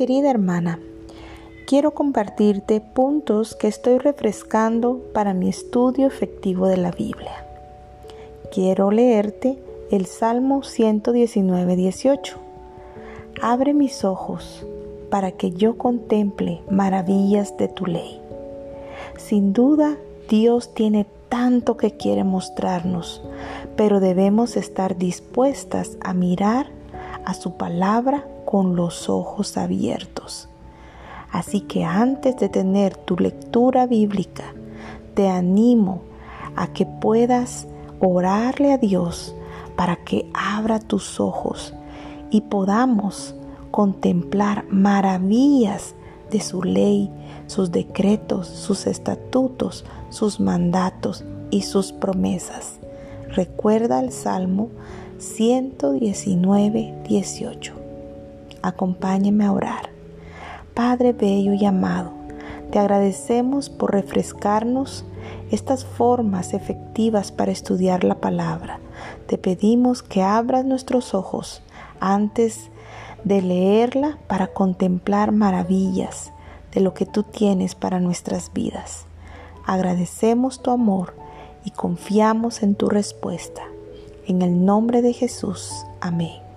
Querida hermana, quiero compartirte puntos que estoy refrescando para mi estudio efectivo de la Biblia. Quiero leerte el Salmo 119, 18. Abre mis ojos para que yo contemple maravillas de tu ley. Sin duda, Dios tiene tanto que quiere mostrarnos, pero debemos estar dispuestas a mirar a su palabra con los ojos abiertos. Así que antes de tener tu lectura bíblica, te animo a que puedas orarle a Dios para que abra tus ojos y podamos contemplar maravillas de su ley, sus decretos, sus estatutos, sus mandatos y sus promesas. Recuerda el Salmo 119, 18. Acompáñeme a orar. Padre bello y amado, te agradecemos por refrescarnos estas formas efectivas para estudiar la palabra. Te pedimos que abras nuestros ojos antes de leerla para contemplar maravillas de lo que tú tienes para nuestras vidas. Agradecemos tu amor y confiamos en tu respuesta. En el nombre de Jesús. Amén.